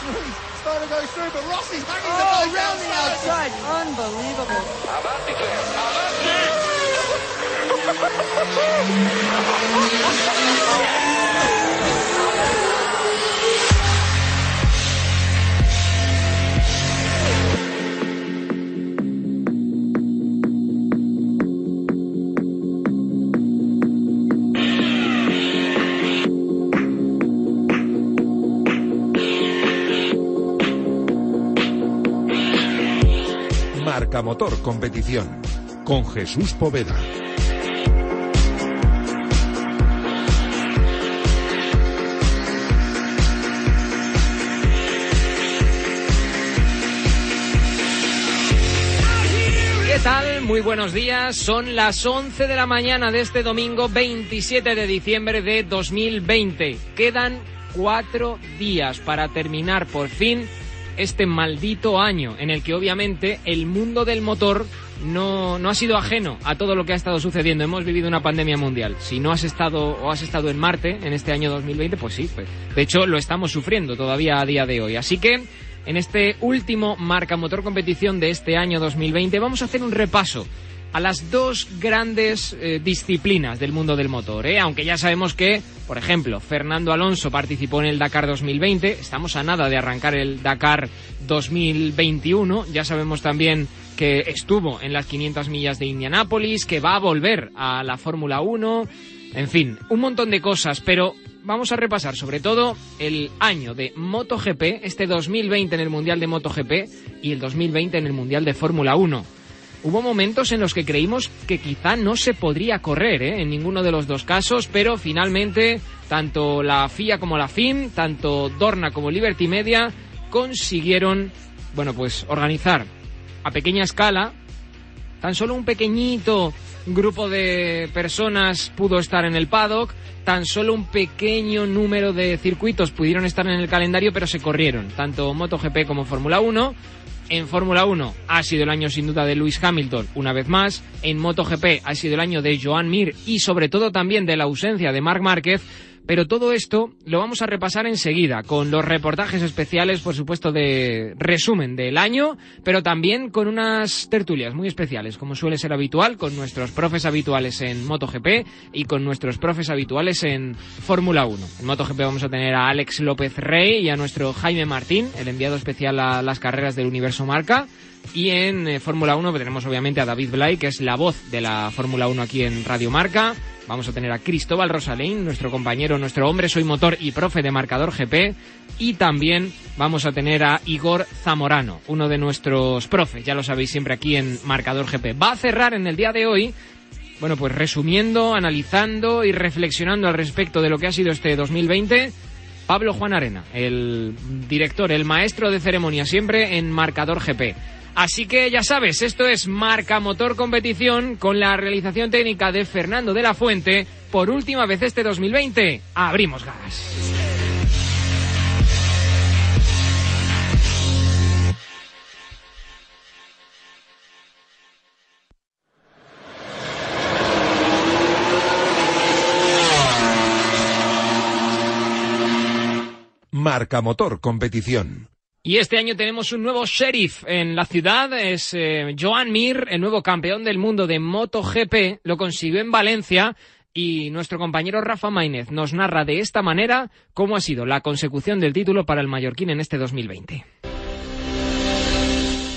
He's trying to go through, but Rossi's back in the oh, box round the outside. Unbelievable. Avanti, Avanti! Motor Competición con Jesús Poveda. ¿Qué tal? Muy buenos días. Son las 11 de la mañana de este domingo 27 de diciembre de 2020. Quedan cuatro días para terminar por fin este maldito año en el que obviamente el mundo del motor no, no ha sido ajeno a todo lo que ha estado sucediendo. Hemos vivido una pandemia mundial. Si no has estado o has estado en Marte en este año 2020, pues sí. Pues, de hecho, lo estamos sufriendo todavía a día de hoy. Así que en este último Marca Motor Competición de este año 2020 vamos a hacer un repaso a las dos grandes eh, disciplinas del mundo del motor. ¿eh? Aunque ya sabemos que, por ejemplo, Fernando Alonso participó en el Dakar 2020, estamos a nada de arrancar el Dakar 2021, ya sabemos también que estuvo en las 500 millas de Indianápolis, que va a volver a la Fórmula 1, en fin, un montón de cosas, pero vamos a repasar sobre todo el año de MotoGP, este 2020 en el Mundial de MotoGP y el 2020 en el Mundial de Fórmula 1. Hubo momentos en los que creímos que quizá no se podría correr ¿eh? en ninguno de los dos casos, pero finalmente tanto la FIA como la FIM, tanto Dorna como Liberty Media consiguieron, bueno, pues organizar a pequeña escala, tan solo un pequeñito grupo de personas pudo estar en el paddock, tan solo un pequeño número de circuitos pudieron estar en el calendario, pero se corrieron, tanto MotoGP como Fórmula 1. En Fórmula 1 ha sido el año sin duda de Lewis Hamilton una vez más. En MotoGP ha sido el año de Joan Mir y sobre todo también de la ausencia de Marc Márquez. Pero todo esto lo vamos a repasar enseguida, con los reportajes especiales, por supuesto, de resumen del año, pero también con unas tertulias muy especiales, como suele ser habitual, con nuestros profes habituales en MotoGP y con nuestros profes habituales en Fórmula 1. En MotoGP vamos a tener a Alex López Rey y a nuestro Jaime Martín, el enviado especial a las carreras del Universo Marca. Y en eh, Fórmula 1 tenemos obviamente a David Blay, que es la voz de la Fórmula 1 aquí en Radio Marca. Vamos a tener a Cristóbal Rosalín, nuestro compañero, nuestro hombre soy motor y profe de marcador GP. Y también vamos a tener a Igor Zamorano, uno de nuestros profes, ya lo sabéis siempre aquí en Marcador GP. Va a cerrar en el día de hoy bueno, pues resumiendo, analizando y reflexionando al respecto de lo que ha sido este 2020, Pablo Juan Arena, el director, el maestro de ceremonia siempre en Marcador GP. Así que ya sabes, esto es Marca Motor Competición con la realización técnica de Fernando de la Fuente. Por última vez este 2020, abrimos gas. Marca Motor Competición. Y este año tenemos un nuevo sheriff en la ciudad, es eh, Joan Mir, el nuevo campeón del mundo de MotoGP, lo consiguió en Valencia y nuestro compañero Rafa Maínez nos narra de esta manera cómo ha sido la consecución del título para el mallorquín en este 2020.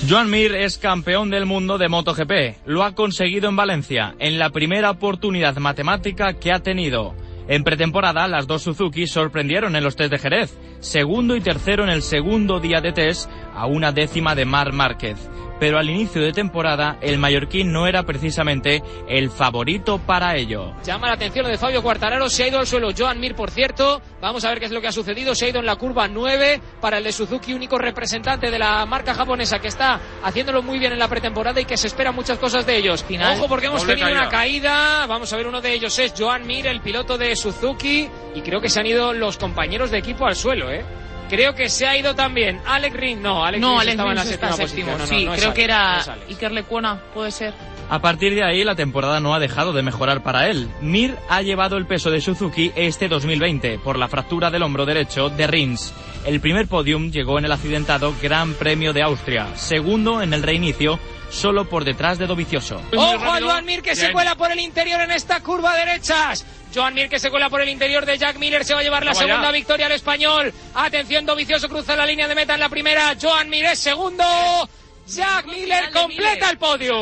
Joan Mir es campeón del mundo de MotoGP. Lo ha conseguido en Valencia, en la primera oportunidad matemática que ha tenido. En pretemporada, las dos Suzuki sorprendieron en los test de Jerez, segundo y tercero en el segundo día de test, a una décima de Mar Márquez. Pero al inicio de temporada, el mallorquín no era precisamente el favorito para ello. Llama la atención lo de Fabio Quartararo, se ha ido al suelo Joan Mir, por cierto. Vamos a ver qué es lo que ha sucedido. Se ha ido en la curva 9 para el de Suzuki, único representante de la marca japonesa que está haciéndolo muy bien en la pretemporada y que se esperan muchas cosas de ellos. Final, Ojo porque hemos doble tenido una caída. caída. Vamos a ver uno de ellos es Joan Mir, el piloto de Suzuki. Y creo que se han ido los compañeros de equipo al suelo, ¿eh? Creo que se ha ido también Alex Ring. No, Alex no, Rins Alex estaba en la séptima séptimo. posición. No, no, sí, no es creo que Alex, no era. Iker Lecuona, puede ser. A partir de ahí, la temporada no ha dejado de mejorar para él. Mir ha llevado el peso de Suzuki este 2020 por la fractura del hombro derecho de Rins. El primer podium llegó en el accidentado Gran Premio de Austria, segundo en el reinicio, solo por detrás de Dovicioso. Ojo a Joan Mir que se cuela por el interior en esta curva derechas. Joan Mir que se cuela por el interior de Jack Miller se va a llevar la segunda victoria al español. Atención, Dovicioso cruza la línea de meta en la primera. Joan Mir es segundo. Jack Miller completa el podio.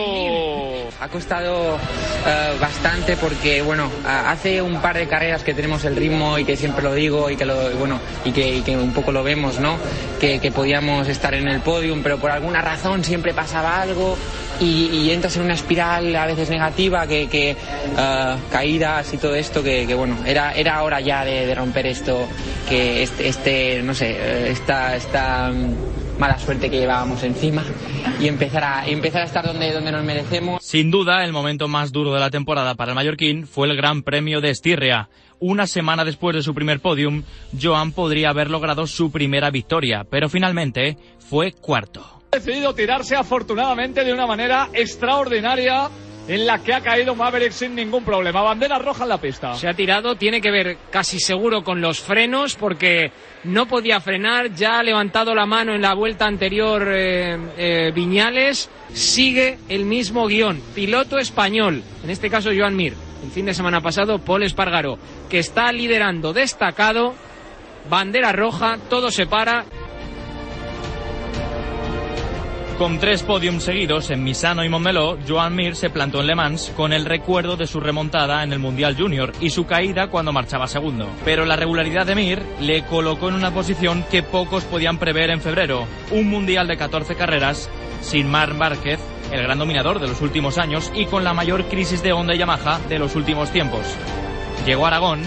Ha costado eh, bastante porque, bueno, hace un par de carreras que tenemos el ritmo y que siempre lo digo y que, lo, bueno, y que, que un poco lo vemos, ¿no? Que, que, podíamos estar en el podium, pero por alguna razón siempre pasaba algo y, entras en una espiral a veces negativa, que, que eh, caídas y todo esto, que, que, bueno, era, era hora ya de, de romper esto, que este, este no sé, eh, esta... esta mala suerte que llevábamos encima y empezar a, empezar a estar donde, donde nos merecemos. Sin duda, el momento más duro de la temporada para el mallorquín fue el Gran Premio de Estirria. Una semana después de su primer podium, Joan podría haber logrado su primera victoria, pero finalmente fue cuarto. Ha decidido tirarse afortunadamente de una manera extraordinaria en la que ha caído Maverick sin ningún problema. Bandera roja en la pista. Se ha tirado, tiene que ver casi seguro con los frenos porque no podía frenar, ya ha levantado la mano en la vuelta anterior eh, eh, Viñales, sigue el mismo guion, piloto español, en este caso Joan Mir, el fin de semana pasado Paul Espargaro, que está liderando destacado, bandera roja, todo se para con tres podiums seguidos en Misano y Montmeló, Joan Mir se plantó en Le Mans con el recuerdo de su remontada en el Mundial Junior y su caída cuando marchaba segundo. Pero la regularidad de Mir le colocó en una posición que pocos podían prever en febrero, un Mundial de 14 carreras sin Marc Márquez, el gran dominador de los últimos años y con la mayor crisis de Honda y Yamaha de los últimos tiempos. Llegó Aragón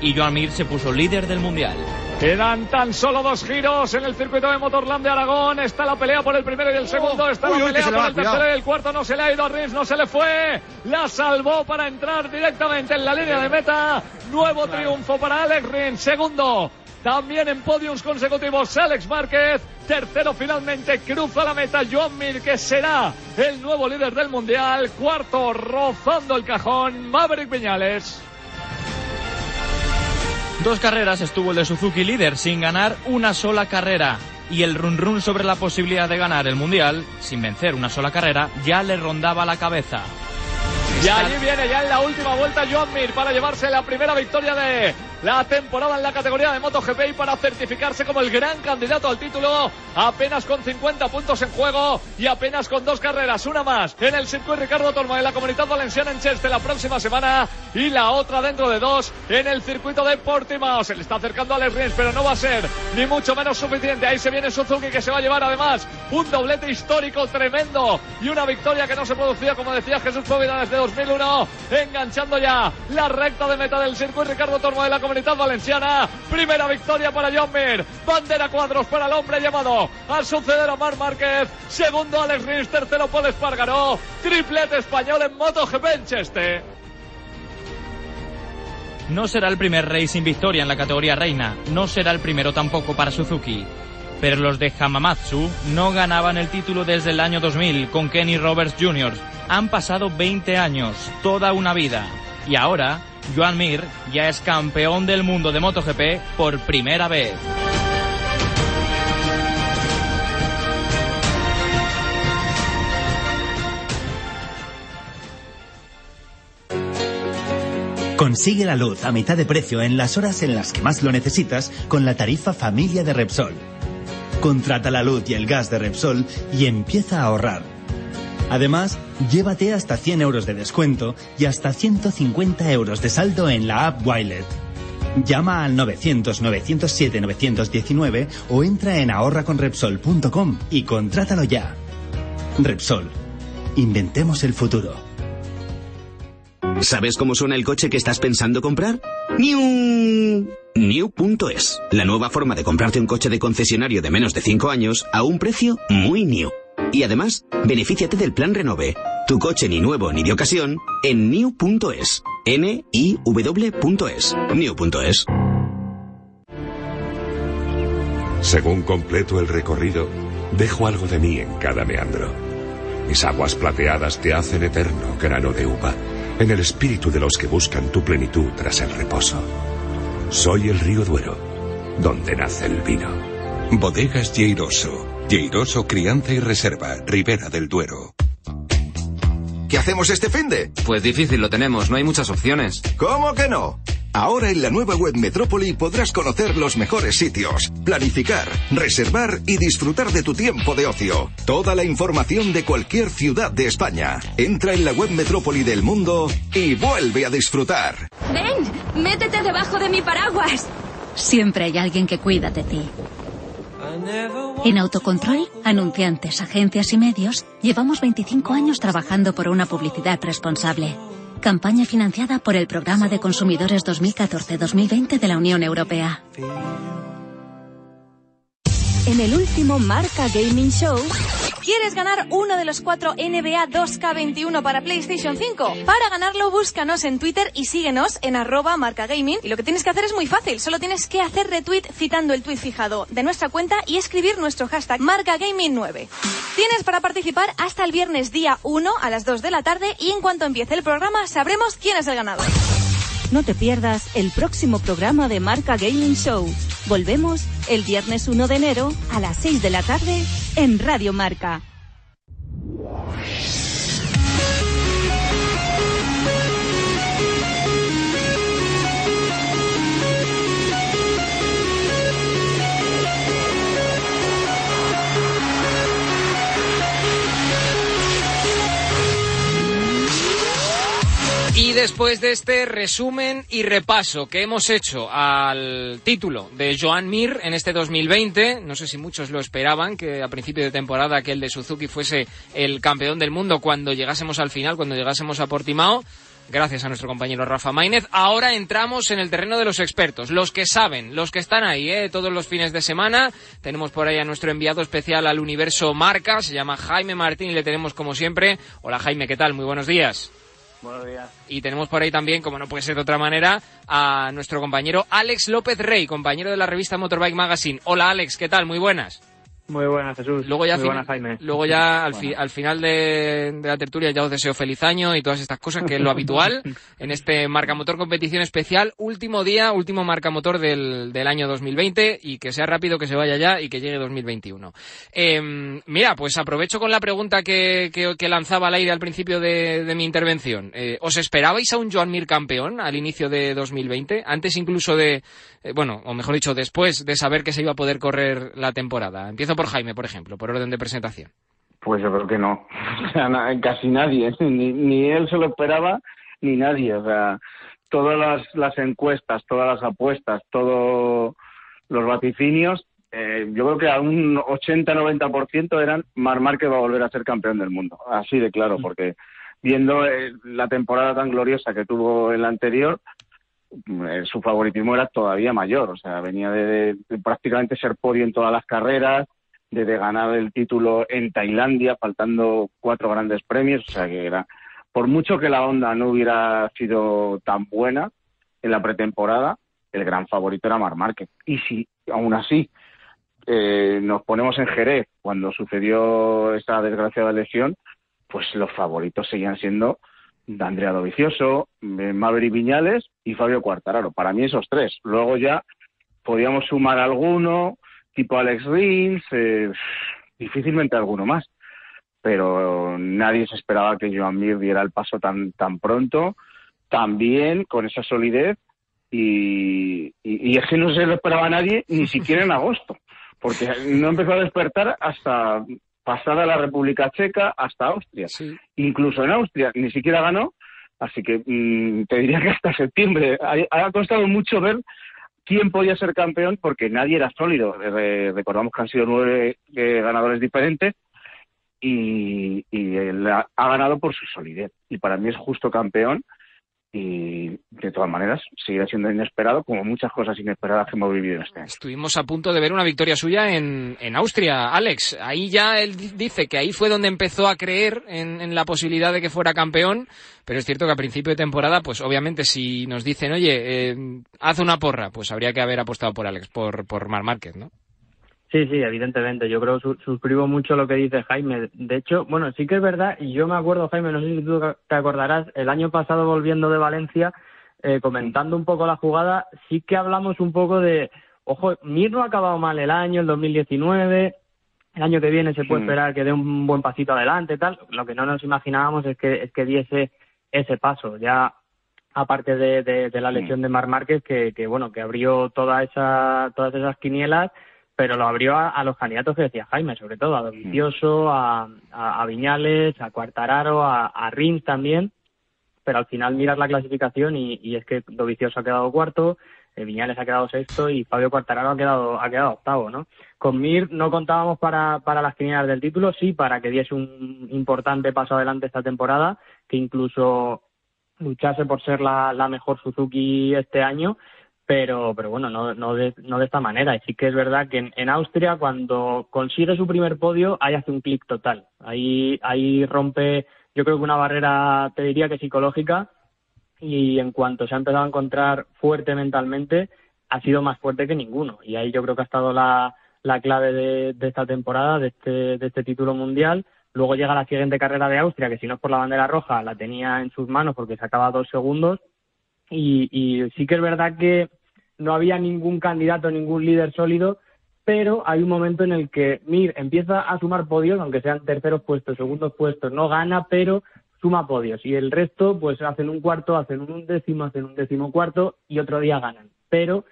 y Joan Mir se puso líder del Mundial. Quedan tan solo dos giros en el circuito de Motorland de Aragón. Está la pelea por el primero y el segundo. Está la pelea por el tercero y el cuarto. No se le ha ido a Rins, no se le fue. La salvó para entrar directamente en la línea de meta. Nuevo triunfo para Alex Rins. Segundo. También en podiums consecutivos Alex Márquez. Tercero finalmente cruza la meta Joan Mir, que será el nuevo líder del mundial. Cuarto rozando el cajón Maverick Viñales. Dos carreras estuvo el de Suzuki líder sin ganar una sola carrera y el run run sobre la posibilidad de ganar el Mundial sin vencer una sola carrera ya le rondaba la cabeza. Y allí viene ya en la última vuelta Joan Mir para llevarse la primera victoria de la temporada en la categoría de MotoGP y para certificarse como el gran candidato al título, apenas con 50 puntos en juego y apenas con dos carreras, una más en el circuito Ricardo Tormo en la Comunidad Valenciana en Cheste la próxima semana y la otra dentro de dos en el circuito de Portimao. Se le está acercando a Alex Rins, pero no va a ser ni mucho menos suficiente. Ahí se viene Suzuki que se va a llevar además un doblete histórico tremendo y una victoria que no se producía, como decía Jesús Poveda desde 2001, enganchando ya la recta de meta del circuito Ricardo Tormo de la Comunidad Valenciana. Primera victoria para John Mir. Bandera cuadros para el hombre llamado a suceder a Mar Márquez. Segundo Alex Rins. Tercero Paul Espargaró. Triplete español en MotoGP en. No será el primer rey sin victoria en la categoría reina. No será el primero tampoco para Suzuki. Pero los de Hamamatsu no ganaban el título desde el año 2000 con Kenny Roberts Jr. Han pasado 20 años, toda una vida. Y ahora Joan Mir ya es campeón del mundo de MotoGP por primera vez. Consigue la luz a mitad de precio en las horas en las que más lo necesitas con la tarifa familia de Repsol. Contrata la luz y el gas de Repsol y empieza a ahorrar. Además, llévate hasta 100 euros de descuento y hasta 150 euros de saldo en la app Wilet. Llama al 900-907-919 o entra en ahorraconrepsol.com y contrátalo ya. Repsol. Inventemos el futuro. ¿Sabes cómo suena el coche que estás pensando comprar? New. New.es, la nueva forma de comprarte un coche de concesionario de menos de 5 años a un precio muy new. Y además, benefíciate del plan Renove. Tu coche ni nuevo ni de ocasión en new.es. N-I-W.es. New.es. Según completo el recorrido, dejo algo de mí en cada meandro. Mis aguas plateadas te hacen eterno grano de uva, en el espíritu de los que buscan tu plenitud tras el reposo. Soy el río Duero, donde nace el vino. Bodegas Lleiroso. Lleiroso Crianza y Reserva, Ribera del Duero. ¿Qué hacemos este finde? Pues difícil lo tenemos, no hay muchas opciones. ¿Cómo que no? Ahora en la nueva web Metrópoli podrás conocer los mejores sitios, planificar, reservar y disfrutar de tu tiempo de ocio. Toda la información de cualquier ciudad de España. Entra en la web Metrópoli del mundo y vuelve a disfrutar. Ven, métete debajo de mi paraguas. Siempre hay alguien que cuida de ti. En Autocontrol, anunciantes, agencias y medios, llevamos 25 años trabajando por una publicidad responsable. Campaña financiada por el Programa de Consumidores 2014-2020 de la Unión Europea. En el último Marca Gaming Show, ¿quieres ganar uno de los cuatro NBA 2K21 para PlayStation 5? Para ganarlo, búscanos en Twitter y síguenos en arroba marcagaming. Y lo que tienes que hacer es muy fácil, solo tienes que hacer retweet citando el tweet fijado de nuestra cuenta y escribir nuestro hashtag marcagaming9. Tienes para participar hasta el viernes día 1 a las 2 de la tarde y en cuanto empiece el programa sabremos quién es el ganador. No te pierdas el próximo programa de Marca Gaming Show. Volvemos el viernes 1 de enero a las 6 de la tarde en Radio Marca. Después de este resumen y repaso que hemos hecho al título de Joan Mir en este 2020, no sé si muchos lo esperaban, que a principio de temporada aquel de Suzuki fuese el campeón del mundo cuando llegásemos al final, cuando llegásemos a Portimao. Gracias a nuestro compañero Rafa Maínez. Ahora entramos en el terreno de los expertos, los que saben, los que están ahí, ¿eh? todos los fines de semana. Tenemos por ahí a nuestro enviado especial al universo Marca, se llama Jaime Martín y le tenemos como siempre. Hola Jaime, ¿qué tal? Muy buenos días. Buenos días. Y tenemos por ahí también, como no puede ser de otra manera, a nuestro compañero Alex López Rey, compañero de la revista Motorbike Magazine. Hola Alex, ¿qué tal? Muy buenas. Muy buenas, Jesús. Luego ya, Muy buenas, Jaime. luego ya al, fi- al final de, de la tertulia ya os deseo feliz año y todas estas cosas, que es lo habitual en este Marcamotor Competición Especial. Último día, último Marcamotor del, del año 2020 y que sea rápido, que se vaya ya y que llegue 2021. Eh, mira, pues aprovecho con la pregunta que, que- que lanzaba al aire al principio de, de mi intervención. Eh, ¿Os esperabais a un Joan Mir campeón al inicio de 2020? Antes incluso de, eh, bueno, o mejor dicho, después de saber que se iba a poder correr la temporada. Empiezo por Jaime, por ejemplo, por orden de presentación. Pues yo creo que no. O sea, na- casi nadie. Ni, ni él se lo esperaba, ni nadie. O sea, todas las, las encuestas, todas las apuestas, todos los vaticinios, eh, yo creo que a un 80-90% eran Mar Márquez va a volver a ser campeón del mundo. Así de claro, porque viendo eh, la temporada tan gloriosa que tuvo el anterior, eh, su favoritismo era todavía mayor. O sea, venía de, de- de prácticamente ser podio en todas las carreras, de, ganar el título en Tailandia, faltando cuatro grandes premios. O sea, que era. Por mucho que la onda no hubiera sido tan buena en la pretemporada, el gran favorito era Mar Márquez. Y si aún así eh, nos ponemos en Jerez cuando sucedió esa desgraciada lesión, pues los favoritos seguían siendo Andrea Dovicioso, eh, Maverick Viñales y Fabio Quartararo. Para mí esos tres. Luego ya podíamos sumar alguno, tipo Alex Rins, eh, difícilmente alguno más. Pero nadie se esperaba que Joan Mir diera el paso tan, tan pronto, tan bien, con esa solidez. Y, y, y es que no se lo esperaba nadie ni siquiera en agosto, porque no empezó a despertar hasta pasada la República Checa hasta Austria. Incluso en Austria ni siquiera ganó, así que mm, te diría que hasta septiembre. Ha, ha costado mucho ver quién podía ser campeón porque nadie era sólido. Eh, recordamos que han sido nueve eh, ganadores diferentes y, y ha, ha ganado por su solidez. Y para mí es justo campeón y de todas maneras seguirá siendo inesperado como muchas cosas inesperadas que hemos vivido este año. Estuvimos a punto de ver una victoria suya en, en Austria, Alex. Ahí ya él di- dice que ahí fue donde empezó a creer en, en la posibilidad de que fuera campeón, pero es cierto que a principio de temporada, pues obviamente si nos dicen, oye, eh, haz una porra, pues habría que haber apostado por Alex, por, por Mar Márquez, ¿no? Sí, sí, evidentemente. Yo creo que suscribo mucho lo que dice Jaime. De hecho, bueno, sí que es verdad, y yo me acuerdo, Jaime, no sé si tú te acordarás, el año pasado volviendo de Valencia, eh, comentando un poco la jugada, sí que hablamos un poco de, ojo, Mir no ha acabado mal el año, el 2019, el año que viene se puede esperar que dé un buen pasito adelante, tal. Lo que no nos imaginábamos es que, es que diese ese paso. Ya aparte de, de, la lesión de Mar Márquez, que, que, bueno, que abrió toda esa, todas esas quinielas pero lo abrió a, los candidatos que decía Jaime, sobre todo a Dovicioso, a, a, Viñales, a Cuartararo, a, a Rins también, pero al final miras la clasificación y, es que Dovicioso ha quedado cuarto, eh, Viñales ha quedado sexto y Fabio Cuartararo ha quedado, ha quedado octavo, ¿no? Con Mir no contábamos para, para las quinielas del título, sí para que diese un importante paso adelante esta temporada, que incluso luchase por ser la, la mejor Suzuki este año, pero, pero bueno, no, no, de, no de esta manera. Y sí que es verdad que en, Austria, cuando consigue su primer podio, ahí hace un clic total. Ahí, ahí rompe, yo creo que una barrera, te diría que psicológica, y en cuanto se ha empezado a encontrar fuerte mentalmente, ha sido más fuerte que ninguno. Y ahí yo creo que ha estado la, la clave de, de esta temporada, de este, de este título mundial. Luego llega la siguiente carrera de Austria, que si no es por la bandera roja, la tenía en sus manos porque sacaba dos segundos y, sí que es verdad que no había ningún candidato, ningún líder sólido, pero hay un momento en el que Mir empieza a sumar podios, aunque sean terceros puestos, segundos puestos, no gana, pero suma podios. Y el resto, pues hacen un cuarto, hacen un décimo, hacen un décimo cuarto y otro día ganan. Pero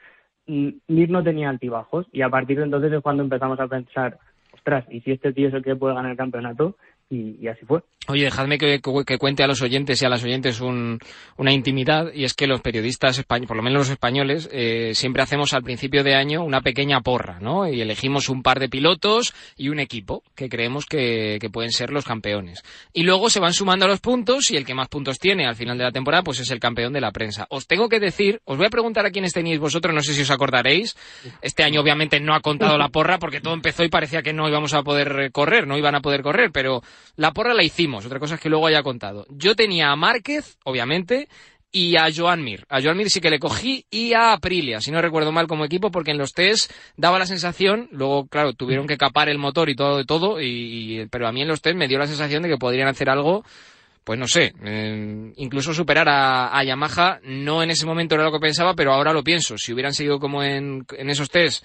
mm, Mir no tenía altibajos y a partir de entonces es cuando empezamos a pensar, ostras, ¿y si este tío es el que puede ganar el campeonato? Y, así fue. Oye, dejadme que, cuente a los oyentes y a las oyentes una intimidad, y es que los periodistas españoles, por lo menos los españoles, eh, siempre hacemos al principio de año una pequeña porra, ¿no? Y elegimos un par de pilotos y un equipo que creemos que, pueden ser los campeones. Y luego se van sumando los puntos y el que más puntos tiene al final de la temporada, pues es el campeón de la prensa. Os tengo que decir, os voy a preguntar a quiénes tenéis vosotros, no sé si os acordaréis. Este año obviamente no ha contado la porra porque todo empezó y parecía que no íbamos a poder correr, no iban a poder correr, pero la porra la hicimos, otra cosa es que luego haya contado. Yo tenía a Márquez, obviamente, y a Joan Mir. A Joan Mir sí que le cogí y a Aprilia, si no recuerdo mal como equipo, porque en los test daba la sensación, luego claro, tuvieron que capar el motor y todo de todo, y, pero a mí en los test me dio la sensación de que podrían hacer algo pues no sé, eh, incluso superar a, Yamaha, no en ese momento era lo que pensaba, pero ahora lo pienso. Si hubieran seguido como en, en esos test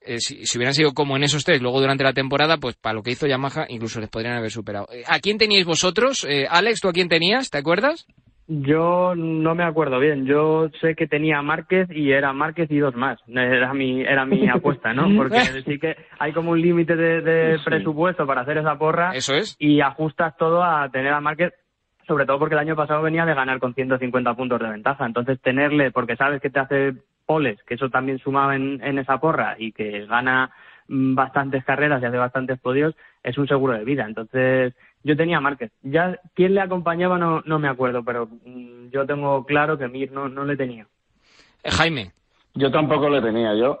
eh, si, hubieran sido como en esos tres luego durante la temporada, pues para lo que hizo Yamaha incluso les podrían haber superado. Eh, ¿A quién teníais vosotros? Eh, Alex, ¿tú a quién tenías? ¿Te acuerdas? Yo no me acuerdo bien. Yo sé que tenía Márquez y era Márquez y dos más. Era mi, era mi apuesta, ¿no? Porque sí que hay como un límite de, presupuesto para hacer esa porra. Eso es. Y ajustas todo a tener a Márquez sobre todo porque el año pasado venía de ganar con 150 puntos de ventaja. Entonces, tenerle, porque sabes que te hace poles, que eso también sumaba en, esa porra y que gana mm, bastantes carreras y hace bastantes podios, es un seguro de vida. Entonces, yo tenía Márquez. Ya quién le acompañaba no, no me acuerdo, pero mm, yo tengo claro que Mir no, no le tenía. Eh, Jaime. Yo tampoco le tenía. Yo,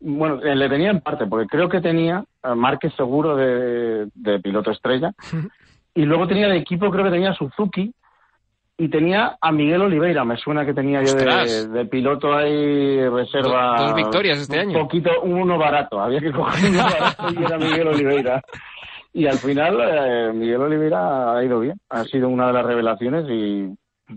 bueno, eh, le tenía en parte, porque creo que tenía a Márquez seguro de, de piloto estrella. y luego tenía de equipo, creo que tenía Suzuki, y tenía a Miguel Oliveira, me suena que tenía yo de, piloto ahí reserva. Dos, victorias este un año. poquito, uno barato, había que coger uno barato y era Miguel Oliveira. Y al final eh, Miguel Oliveira ha ido bien, ha sido una de las revelaciones y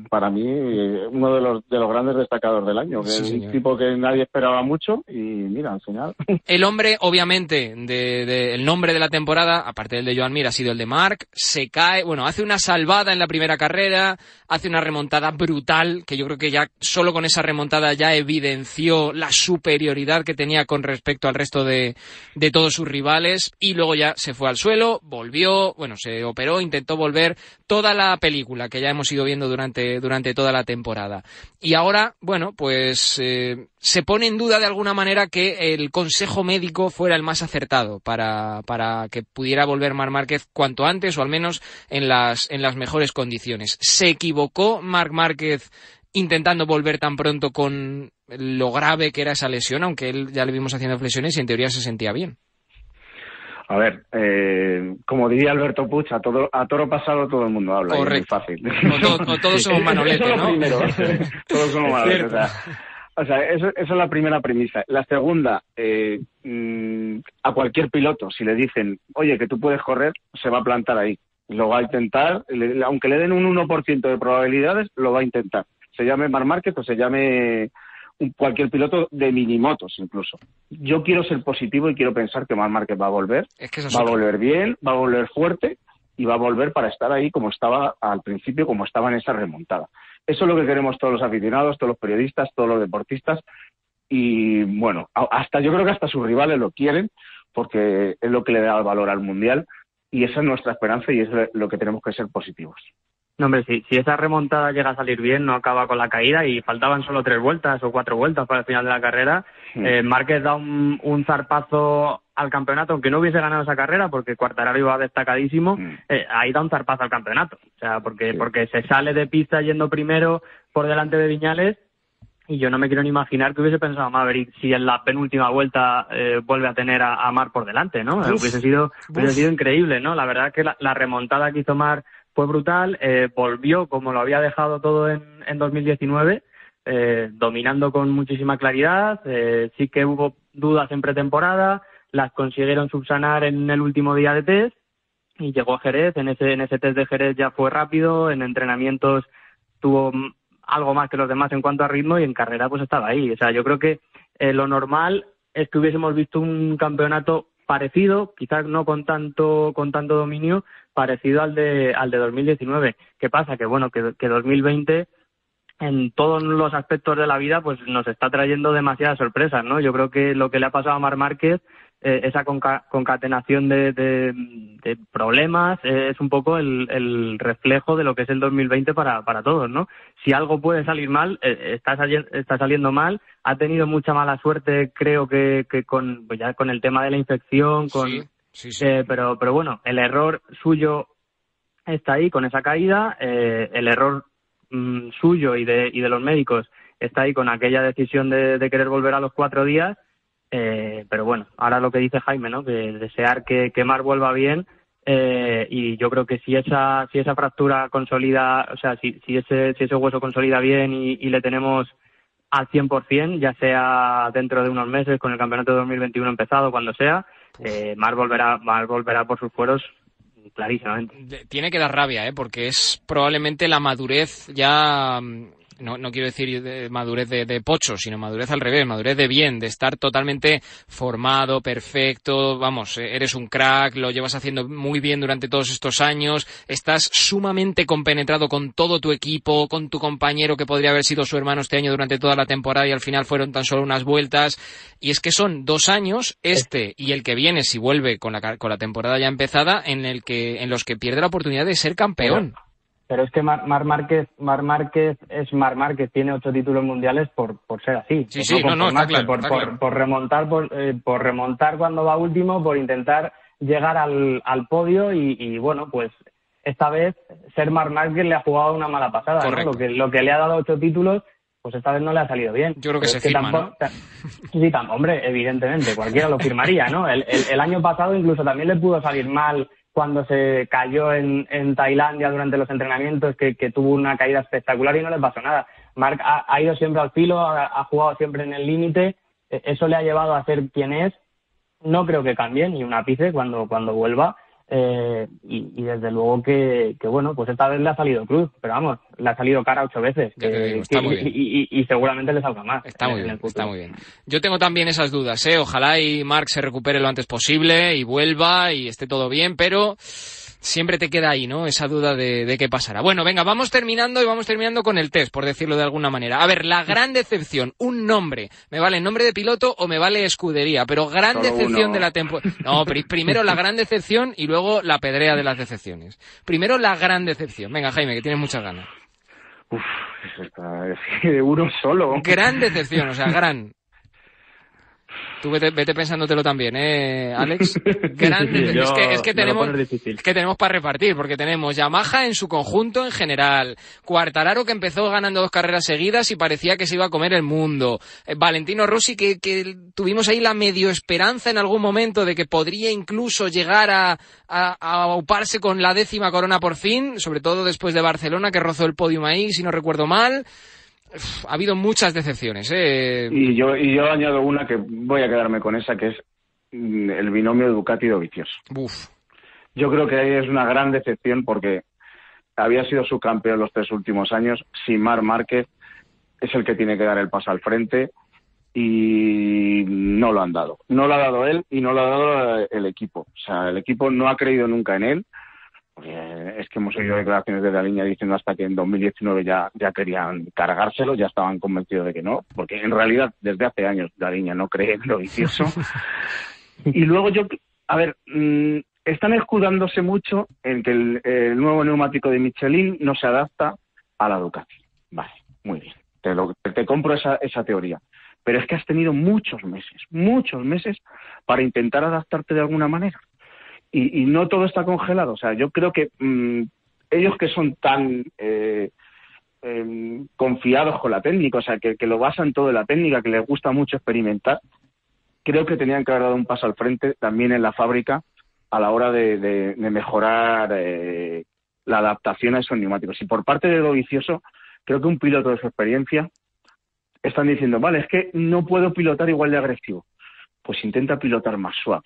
para mí uno de los de los grandes destacados del año, que es un tipo que nadie esperaba mucho y mira, al final. El hombre, obviamente, de, el nombre de la temporada, aparte del de Joan Mir, ha sido el de Mark, se cae, bueno, hace una salvada en la primera carrera, hace una remontada brutal, que yo creo que ya solo con esa remontada ya evidenció la superioridad que tenía con respecto al resto de, de todos sus rivales, y luego ya se fue al suelo, volvió, bueno, se operó, intentó volver, toda la película que ya hemos ido viendo durante durante, toda la temporada. Y ahora, bueno, pues eh, se pone en duda de alguna manera que el consejo médico fuera el más acertado para, para que pudiera volver Marc Márquez cuanto antes o al menos en las, en las mejores condiciones. ¿Se equivocó Marc Márquez intentando volver tan pronto con lo grave que era esa lesión, aunque él ya le vimos haciendo flexiones y en teoría se sentía bien? A ver, eh, como diría Alberto Puch, a, todo, a toro pasado todo el mundo habla. Correcto. Es muy fácil. Todos somos manoletes, ¿no? todos somos manoletes. O sea, eso, esa es la primera premisa. La segunda, eh, mm, a cualquier piloto, si le dicen, oye, que tú puedes correr, se va a plantar ahí. Lo va a intentar, le- aunque le den un 1% de probabilidades, lo va a intentar. Se llame Mar Márquez o se llame cualquier piloto de minimotos incluso. Yo quiero ser positivo y quiero pensar que Mar Márquez va a volver, Es que va a volver bien, va a volver fuerte y va a volver para estar ahí como estaba al principio, como estaba en esa remontada. Eso es lo que queremos todos los aficionados, todos los periodistas, todos los deportistas y bueno, hasta yo creo que hasta sus rivales lo quieren porque es lo que le da valor al mundial y esa es nuestra esperanza y es lo que tenemos que ser positivos. No, hombre, si, si esa remontada llega a salir bien, no acaba con la caída y faltaban solo tres vueltas o cuatro vueltas para el final de la carrera, Mm. eh, Márquez da un, un zarpazo al campeonato, aunque no hubiese ganado esa carrera, porque Cuartararo iba destacadísimo, eh, ahí da un zarpazo al campeonato. O sea, porque, porque se sale de pista yendo primero por delante de Viñales y yo no me quiero ni imaginar que hubiese pensado Maverick si en la penúltima vuelta eh, vuelve a tener a, a Mar por delante, ¿no? Uf, hubiese sido hubiese sido increíble, ¿no? La verdad es que la, la remontada que hizo Mar fue brutal, eh, volvió como lo había dejado todo en, en 2019, eh, dominando con muchísima claridad, eh, sí que hubo dudas en pretemporada, las consiguieron subsanar en el último día de test y llegó a Jerez, en ese, en ese test de Jerez ya fue rápido, en entrenamientos tuvo algo más que los demás en cuanto a ritmo y en carrera pues estaba ahí. O sea, yo creo que eh, lo normal es que hubiésemos visto un campeonato parecido, quizás no con tanto con tanto dominio, parecido al de al de 2019. ¿Qué pasa? Que bueno, que, que 2020 en todos los aspectos de la vida pues nos está trayendo demasiadas sorpresas, ¿no? Yo creo que lo que le ha pasado a Mar Márquez eh, esa conca- concatenación de, de- de problemas eh, es un poco el, el reflejo de lo que es el 2020 para, para todos, ¿no? Si algo puede salir mal, eh, está, sali- está saliendo mal. Ha tenido mucha mala suerte, creo que, que con, pues ya con el tema de la infección, con, eh, pero, pero bueno, el error suyo está ahí con esa caída, eh, el error mm, suyo y de, y de los médicos está ahí con aquella decisión de, de querer volver a los cuatro días, eh, pero bueno, ahora lo que dice Jaime, ¿no? Que desear que, que Mar vuelva bien eh, y yo creo que si esa si esa fractura consolida, o sea, si, si ese si ese hueso consolida bien y, y le tenemos al 100%, ya sea dentro de unos meses con el campeonato de 2021 empezado, cuando sea, eh, Mar volverá Mar volverá por sus fueros clarísimamente. Tiene que dar rabia, ¿eh? porque es probablemente la madurez ya. No, no quiero decir de madurez de, de pocho, sino madurez al revés, madurez de bien, de estar totalmente formado, perfecto, vamos, eres un crack, lo llevas haciendo muy bien durante todos estos años, estás sumamente compenetrado con todo tu equipo, con tu compañero que podría haber sido su hermano este año durante toda la temporada y al final fueron tan solo unas vueltas. Y es que son dos años, este y el que viene, si vuelve con la, con la temporada ya empezada, en, el que, en los que pierde la oportunidad de ser campeón. Pero es que Mar, Mar Márquez, Mar Márquez es Mar Márquez, tiene ocho títulos mundiales por, por ser así. Sí, por sí, no, no, está conformarse, claro, por, está por- claro. por remontar, por, eh, por remontar cuando va último, por intentar llegar al, al podio y, y, bueno, pues esta vez ser Mar Márquez le ha jugado una mala pasada. ¿no? Lo que, lo que le ha dado ocho títulos, pues esta vez no le ha salido bien. Yo creo que Pero se es firma, tampoco- ta- Sí, tam- hombre, evidentemente, cualquiera lo firmaría, ¿no? El, el- el año pasado incluso también le pudo salir mal cuando se cayó en, en Tailandia durante los entrenamientos, que, que tuvo una caída espectacular y no le pasó nada. Marc ha, ha ido siempre al filo, ha, jugado siempre en el límite, eh, eso le ha llevado a ser quien es. No creo que cambie ni un ápice cuando, cuando vuelva. Eh, y, y desde luego que, que, bueno, pues esta vez le ha salido cruz, pero vamos, le ha salido cara ocho veces. Que- digo, está que- muy bien. y, y- y seguramente le salga más. Está en- muy en bien, está muy bien. Yo tengo también esas dudas, ¿eh? Ojalá y Mark se recupere lo antes posible y vuelva y esté todo bien, pero siempre te queda ahí, ¿no? Esa duda de, de qué pasará. Bueno, venga, vamos terminando y vamos terminando con el test, por decirlo de alguna manera. A ver, la gran decepción, un nombre. ¿Me vale nombre de piloto o me vale escudería? Pero gran Solo decepción uno. de la temporada. No, pri- primero la gran decepción y luego la pedrea de las decepciones. Primero la gran decepción. Venga, Jaime, que tienes muchas ganas. Uf, eso está, es que uno solo. Gran decepción, o sea, gran. Tú vete, vete pensándotelo también, ¿eh, Alex? Gran Sí, sí, decepción. yo- es que, es tenemos, es que tenemos para repartir, porque tenemos Yamaha en su conjunto en general, Cuartararo que empezó ganando dos carreras seguidas y parecía que se iba a comer el mundo, eh, Valentino Rossi que, que tuvimos ahí la medio esperanza en algún momento de que podría incluso llegar a, a, a auparse con la décima corona por fin, sobre todo después de Barcelona que rozó el podium ahí, si no recuerdo mal. Ha habido muchas decepciones. ¿eh? Y yo, y yo añado una que voy a quedarme con esa, que es mm, el binomio Ducati-Dovizioso. Uf. Yo creo que ahí es una gran decepción porque había sido subcampeón los tres últimos años. Simar Márquez es el que tiene que dar el paso al frente y no lo han dado. No lo ha dado él y no lo ha dado el equipo. O sea, el equipo no ha creído nunca en él. Porque es que hemos oído declaraciones de la línea diciendo hasta que en 2019 ya, ya querían cargárselo, ya estaban convencidos de que no, porque en realidad desde hace años la línea no cree en lo vicioso. y luego yo, a ver, mm, están escudándose mucho en que el, el, nuevo neumático de Michelin no se adapta a la Ducati. Vale, muy bien. Te, lo, te compro esa, esa teoría. Pero es que has tenido muchos meses, muchos meses para intentar adaptarte de alguna manera. Y, y no todo está congelado. O sea, yo creo que mmm, ellos que son tan eh, eh, confiados con la técnica, o sea, que, lo basan todo en la técnica, que les gusta mucho experimentar, creo que tenían que haber dado un paso al frente también en la fábrica a la hora de, mejorar eh, la adaptación a esos neumáticos. Y por parte de Dovicioso, creo que un piloto de su experiencia están diciendo, vale, es que no puedo pilotar igual de agresivo. Pues intenta pilotar más suave.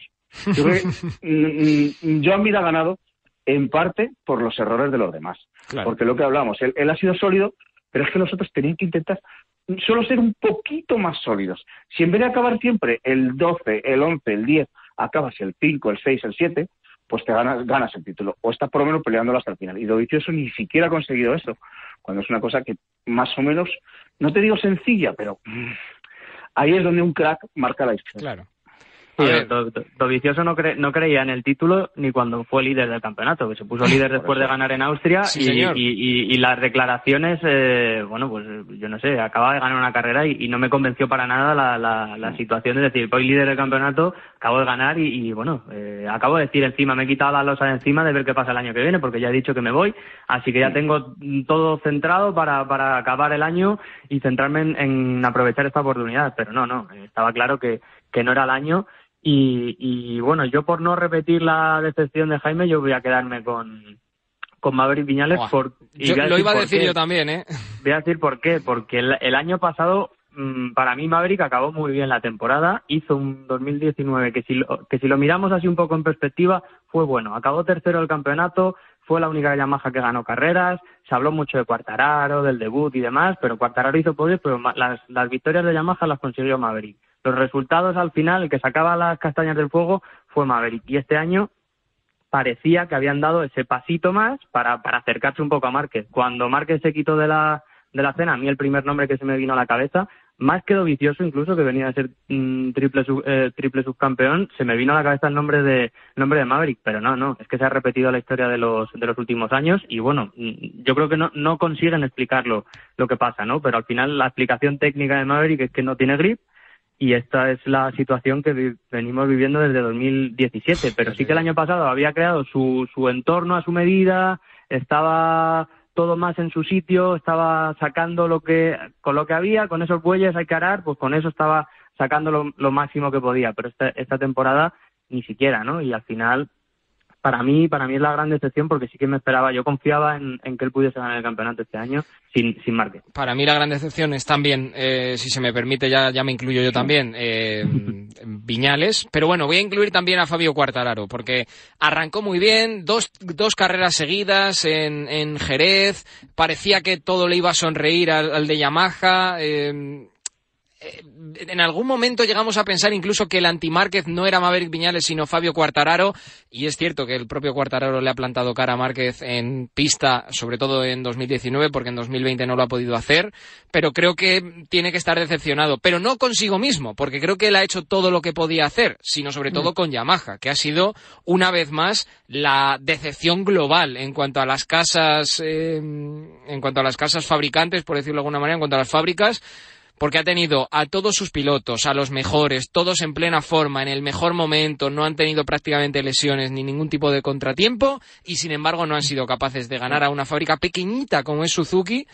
Yo creo que Joan Mir ha ganado en parte por los errores de los demás. Claro. Porque lo que hablamos, él, él ha sido sólido, pero es que los otros tenían que intentar solo ser un poquito más sólidos. Si en vez de acabar siempre el 12, el 11, el 10, acabas el 5, el 6, el 7, pues te ganas, ganas el título. O estás por lo menos peleándolo hasta el final. Y Dovizioso ni siquiera ha conseguido eso. Cuando es una cosa que más o menos, no te digo sencilla, pero mmm, ahí es donde un crack marca la historia. Claro. Sí, Dovicioso no, cre no creía en el título ni cuando fue líder del campeonato, que se puso líder después de ganar en Austria sí, y, y, y, y, las declaraciones, eh, bueno, pues yo no sé, acaba de ganar una carrera y, no me convenció para nada la, la, la, situación de decir, voy líder del campeonato, acabo de ganar y, bueno, eh, acabo de decir encima, me he quitado la losa de encima de ver qué pasa el año que viene, porque ya he dicho que me voy, así que ya tengo todo centrado para, para acabar el año y centrarme en, en aprovechar esta oportunidad, pero no, no, estaba claro que, que no era el año y, y, bueno, yo por no repetir la decepción de Jaime, yo voy a quedarme con, con Maverick Viñales. Por, y yo, lo iba a decir qué. yo también, ¿eh? Voy a decir por qué. Porque el, el, año pasado, mm, para mí, Maverick acabó muy bien la temporada. Hizo un 2019 que si, lo, que si lo miramos así un poco en perspectiva, fue bueno. Acabó tercero del campeonato, fue la única Yamaha que ganó carreras. Se habló mucho de Cuartararo, del debut y demás, pero Cuartararo hizo podios, pero las, las victorias de Yamaha las consiguió Maverick los resultados al final, el que sacaba las castañas del fuego fue Maverick. Y este año parecía que habían dado ese pasito más para, para acercarse un poco a Márquez. Cuando Márquez se quitó de la, de la cena, a mí el primer nombre que se me vino a la cabeza, más que vicioso incluso, que venía a ser mmm, triple, sub, eh, triple subcampeón, se me vino a la cabeza el nombre de nombre de Maverick, pero no, no, es que se ha repetido la historia de los, de los últimos años y bueno, yo creo que no, no consiguen explicarlo lo que pasa, ¿no? Pero al final la explicación técnica de Maverick es que no tiene grip, y esta es la situación que venimos viviendo desde 2017. Pero sí que el año pasado había creado su, su entorno a su medida, estaba todo más en su sitio, estaba sacando lo que, con lo que había, con esos bueyes hay que arar, pues con eso estaba sacando lo, lo máximo que podía. Pero esta, esta temporada ni siquiera, ¿no? Y al final, para mí, para mí es la gran decepción porque sí que me esperaba, yo confiaba en, en que él pudiese ganar el campeonato este año sin, sin Márquez. Para mí la gran decepción es también, eh, si se me permite, ya, ya me incluyo yo también, eh, Viñales. Pero bueno, voy a incluir también a Fabio Cuartararo porque arrancó muy bien, dos, dos carreras seguidas en, en Jerez, parecía que todo le iba a sonreír al, al de Yamaha. Eh, en algún momento llegamos a pensar incluso que el anti-Márquez no era Maverick Viñales, sino Fabio Cuartararo, y es cierto que el propio Cuartararo le ha plantado cara a Márquez en pista, sobre todo en 2019, porque en 2020 no lo ha podido hacer, pero creo que tiene que estar decepcionado, pero no consigo mismo, porque creo que él ha hecho todo lo que podía hacer, sino sobre todo con Yamaha, que ha sido una vez más la decepción global en cuanto a las casas, eh, en cuanto a las casas fabricantes, por decirlo de alguna manera, en cuanto a las fábricas, porque ha tenido a todos sus pilotos, a los mejores, todos en plena forma, en el mejor momento, no han tenido prácticamente lesiones ni ningún tipo de contratiempo y sin embargo no han sido capaces de ganar a una fábrica pequeñita como es Suzuki.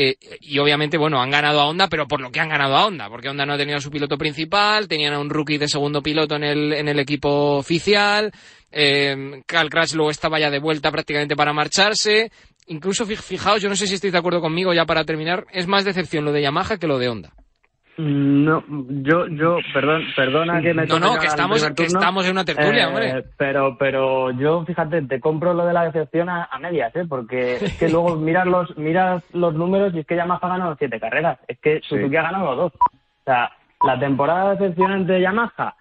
Eh, y obviamente, bueno, han ganado a Honda, pero por lo que han ganado a Honda, porque Honda no ha tenido a su piloto principal, tenían a un rookie de segundo piloto en el, en el equipo oficial, eh, Cal Crash luego estaba ya de vuelta prácticamente para marcharse, incluso fijaos, yo no sé si estáis de acuerdo conmigo ya para terminar, es más decepción lo de Yamaha que lo de Honda. No, yo, yo, perdón, perdona que me No, no, que estamos, que estamos en una tertulia, eh, hombre. Pero, pero yo, fíjate, te compro lo de la decepción a, a medias, ¿eh? Porque es que luego miras los, miras los números y es que Yamaha ha ganado siete carreras. Es que Suzuki ha ganado dos. O sea, la temporada decepcionante de Yamaha